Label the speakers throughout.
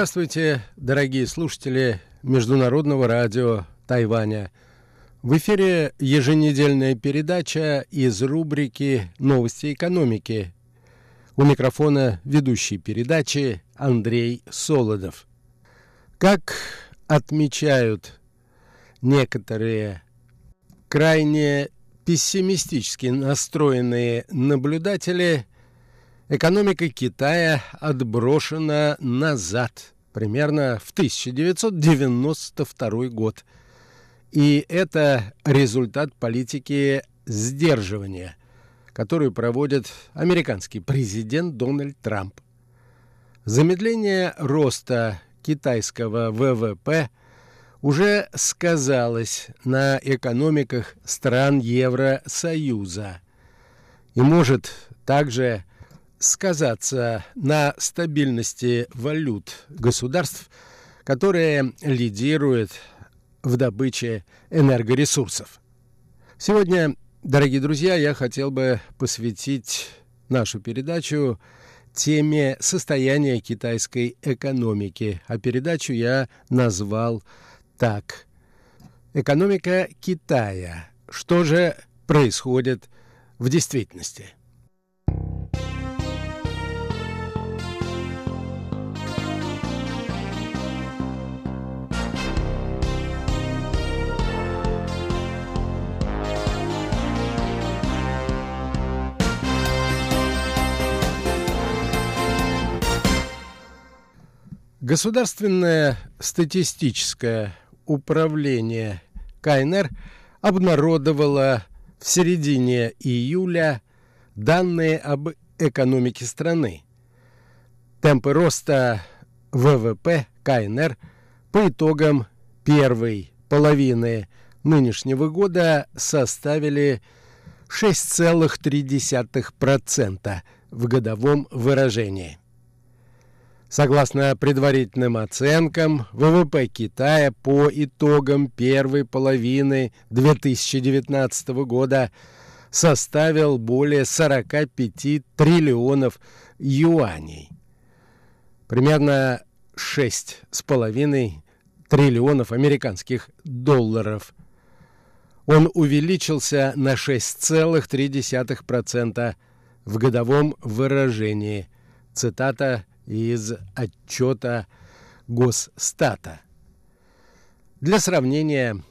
Speaker 1: Здравствуйте, дорогие слушатели Международного радио Тайваня. В эфире еженедельная передача из рубрики «Новости экономики». У микрофона ведущий передачи Андрей Солодов. Как отмечают некоторые крайне пессимистически настроенные наблюдатели, экономика Китая отброшена назад, примерно в 1992 год. И это результат политики сдерживания, которую проводит американский президент Дональд Трамп. Замедление роста китайского ВВП уже сказалось на экономиках стран Евросоюза и может также сказаться на стабильности валют государств, которые лидируют в добыче энергоресурсов. Сегодня, дорогие друзья, я хотел бы посвятить нашу передачу теме состояния китайской экономики, а передачу я назвал так. Экономика Китая. Что же происходит в действительности? – Государственное статистическое управление КНР обнародовало в середине июля данные об экономике страны. Темпы роста ВВП КНР по итогам первой половины нынешнего года составили 6,3% в годовом выражении. Согласно предварительным оценкам, ВВП Китая по итогам первой половины 2019 года составил более 45 триллионов юаней. Примерно 6,5 триллионов американских долларов. Он увеличился на 6,3% в годовом выражении. Цитата из отчета Госстата. Для сравнения,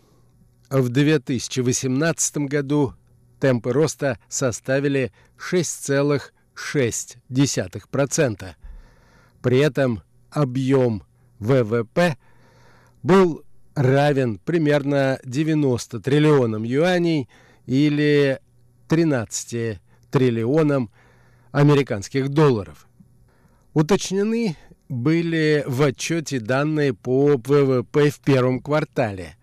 Speaker 1: в 2018 году темпы роста составили 6,6%. При этом объем ВВП был равен примерно 90 триллионам юаней или 13 триллионам американских долларов. Уточнены были в отчете данные по ВВП в первом квартале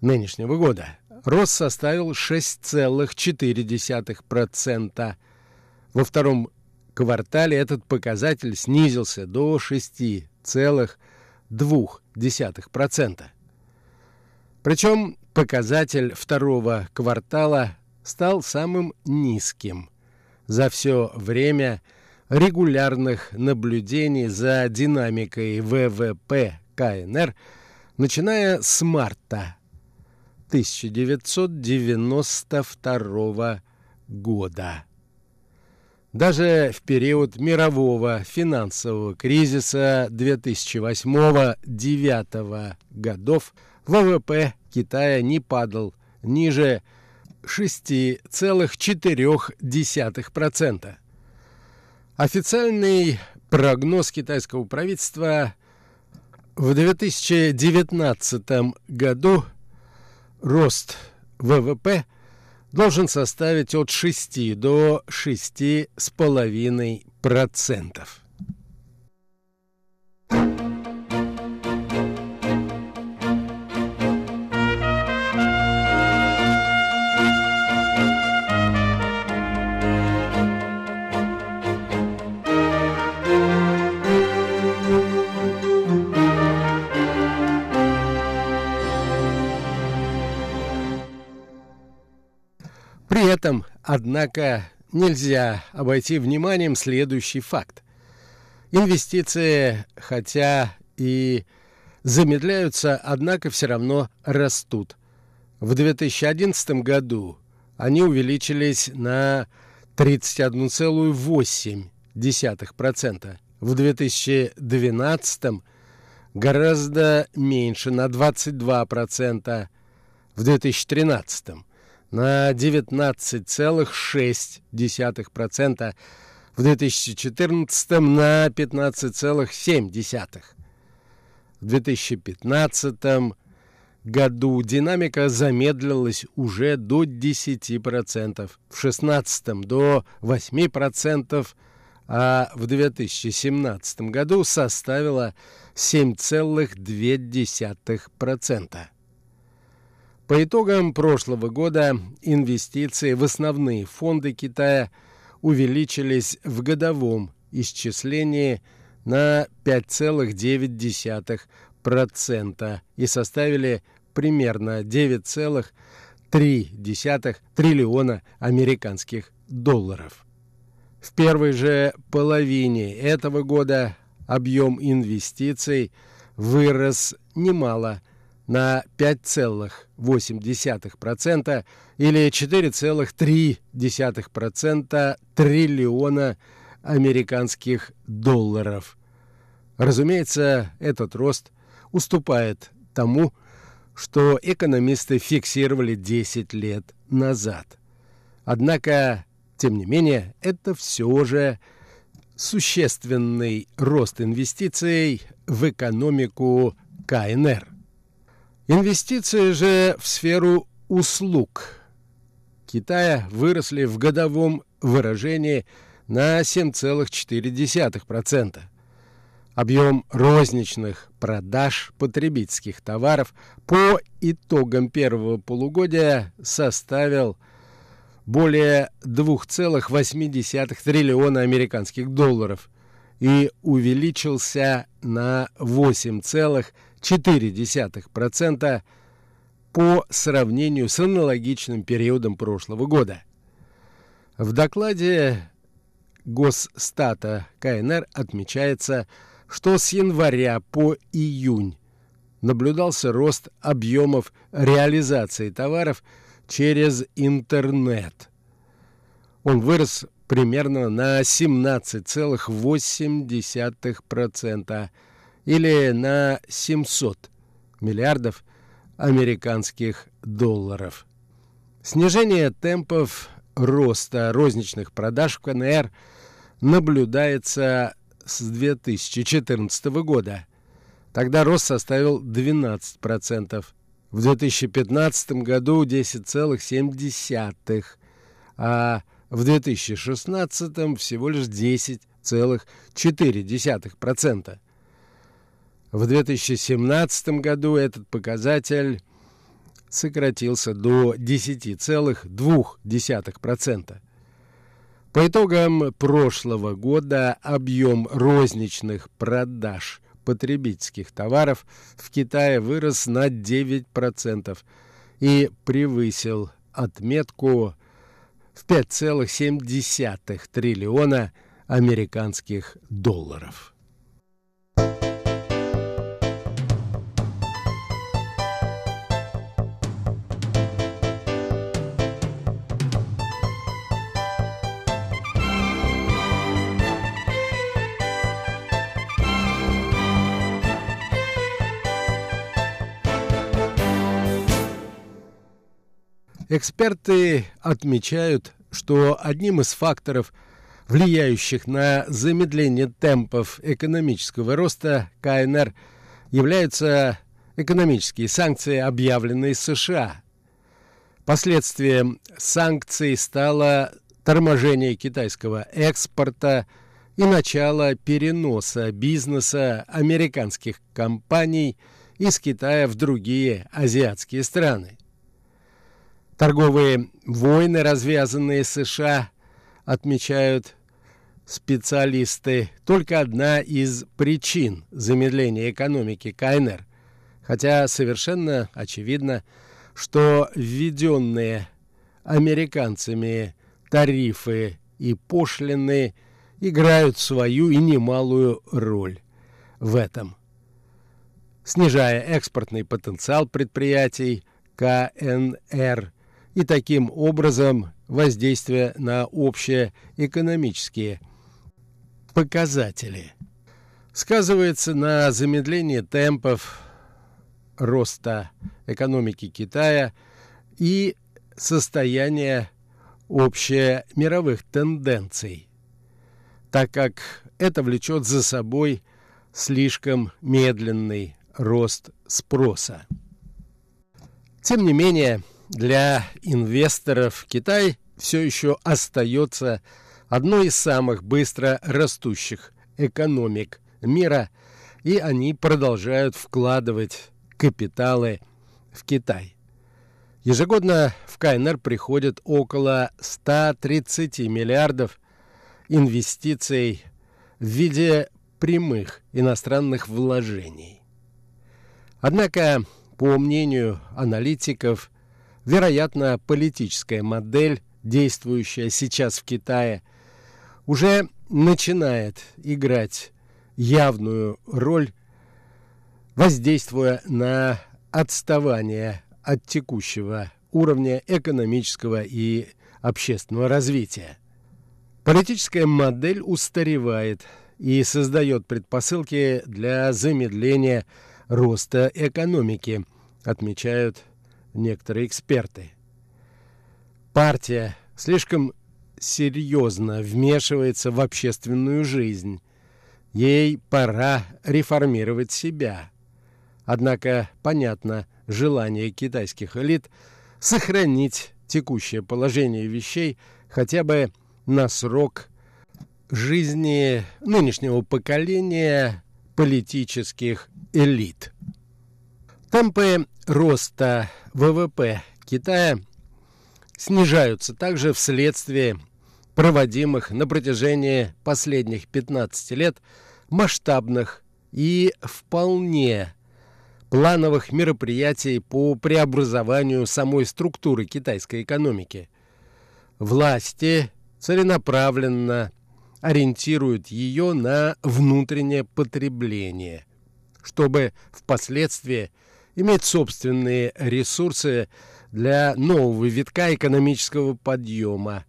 Speaker 1: нынешнего года. Рост составил 6,4%. Во втором квартале этот показатель снизился до 6,2%. Причем показатель второго квартала стал самым низким за все время – регулярных наблюдений за динамикой ВВП КНР, начиная с марта 1992 года. Даже в период мирового финансового кризиса 2008-2009 годов ВВП Китая не падал ниже 6,4%. Официальный прогноз китайского правительства в 2019 году рост ВВП должен составить от 6 до 6,5%. Этом, однако, нельзя обойти вниманием следующий факт. Инвестиции, хотя и замедляются, однако все равно растут. В 2011 году они увеличились на 31,8%. В 2012 гораздо меньше, на 22%. В 2013 на 19,6%. В 2014 на 15,7%. В 2015 году динамика замедлилась уже до 10%, в 2016 до 8%, а в 2017 году составила 7,2%. По итогам прошлого года инвестиции в основные фонды Китая увеличились в годовом исчислении на 5,9% и составили примерно 9,3 триллиона американских долларов. В первой же половине этого года объем инвестиций вырос немало на 5,8% или 4,3% триллиона американских долларов. Разумеется, этот рост уступает тому, что экономисты фиксировали 10 лет назад. Однако, тем не менее, это все же существенный рост инвестиций в экономику КНР. Инвестиции же в сферу услуг Китая выросли в годовом выражении на 7,4%. Объем розничных продаж потребительских товаров по итогам первого полугодия составил более 2,8 триллиона американских долларов и увеличился на 8,4% по сравнению с аналогичным периодом прошлого года. В докладе Госстата КНР отмечается, что с января по июнь наблюдался рост объемов реализации товаров через интернет. Он вырос примерно на 17,8% или на 700 миллиардов американских долларов. Снижение темпов роста розничных продаж в КНР наблюдается с 2014 года. Тогда рост составил 12%. В 2015 году 10,7%, а в 2016 всего лишь 10,4%. В 2017 году этот показатель сократился до 10,2%. По итогам прошлого года объем розничных продаж потребительских товаров в Китае вырос на 9% и превысил отметку в 5,7 триллиона американских долларов. Эксперты отмечают, что одним из факторов, влияющих на замедление темпов экономического роста КНР, являются экономические санкции, объявленные США. Последствием санкций стало торможение китайского экспорта и начало переноса бизнеса американских компаний из Китая в другие азиатские страны. Торговые войны, развязанные США, отмечают специалисты, только одна из причин замедления экономики КНР. Хотя совершенно очевидно, что введенные американцами тарифы и пошлины играют свою и немалую роль в этом. снижая экспортный потенциал предприятий КНР и таким образом воздействие на общие экономические показатели. Сказывается на замедлении темпов роста экономики Китая и состояния общемировых тенденций, так как это влечет за собой слишком медленный рост спроса. Тем не менее, для инвесторов Китай все еще остается одной из самых быстро растущих экономик мира, и они продолжают вкладывать капиталы в Китай. Ежегодно в КНР приходит около 130 миллиардов инвестиций в виде прямых иностранных вложений. Однако, по мнению аналитиков, вероятно, политическая модель, действующая сейчас в Китае, уже начинает играть явную роль, воздействуя на отставание от текущего уровня экономического и общественного развития. Политическая модель устаревает и создает предпосылки для замедления роста экономики, отмечают некоторые эксперты. Партия слишком серьезно вмешивается в общественную жизнь. Ей пора реформировать себя. Однако, понятно, желание китайских элит сохранить текущее положение вещей хотя бы на срок жизни нынешнего поколения политических элит. Темпы роста ВВП Китая снижаются также вследствие проводимых на протяжении последних 15 лет масштабных и вполне плановых мероприятий по преобразованию самой структуры китайской экономики. Власти целенаправленно ориентируют ее на внутреннее потребление, чтобы впоследствии иметь собственные ресурсы для нового витка экономического подъема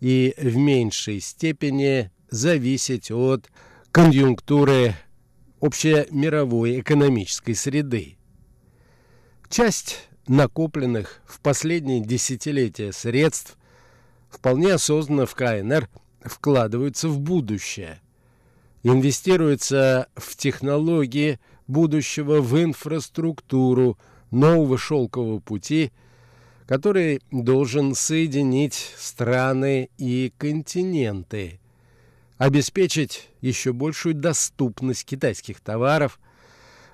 Speaker 1: и в меньшей степени зависеть от конъюнктуры общемировой экономической среды. Часть накопленных в последние десятилетия средств вполне осознанно в КНР вкладываются в будущее. Инвестируется в технологии будущего, в инфраструктуру нового шелкового пути, который должен соединить страны и континенты – обеспечить еще большую доступность китайских товаров.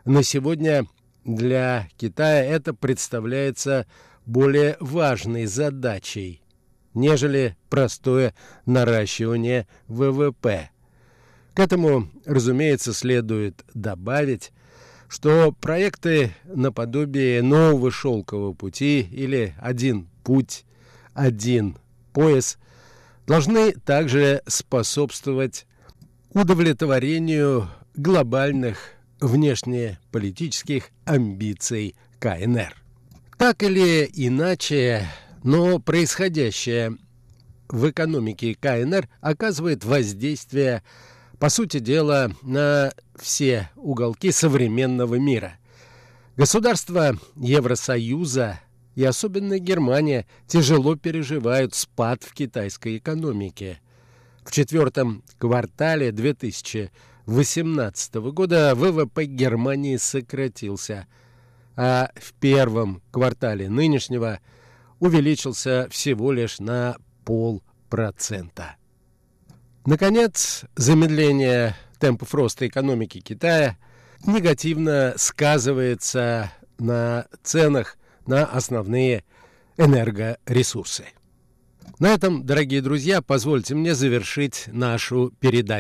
Speaker 1: На сегодня для Китая это представляется более важной задачей, нежели простое наращивание ВВП. К этому, разумеется, следует добавить, что проекты наподобие нового шелкового пути или «Один путь», «Один пояс» должны также способствовать удовлетворению глобальных внешнеполитических амбиций КНР. Так или иначе, но происходящее в экономике КНР оказывает воздействие, по сути дела, на все уголки современного мира. Государства Евросоюза и особенно Германия тяжело переживают спад в китайской экономике. В четвертом квартале 2018 года ВВП Германии сократился, а в первом квартале нынешнего увеличился всего лишь на полпроцента. Наконец, замедление темпов роста экономики Китая негативно сказывается на ценах на основные энергоресурсы. На этом, дорогие друзья, позвольте мне завершить нашу передачу.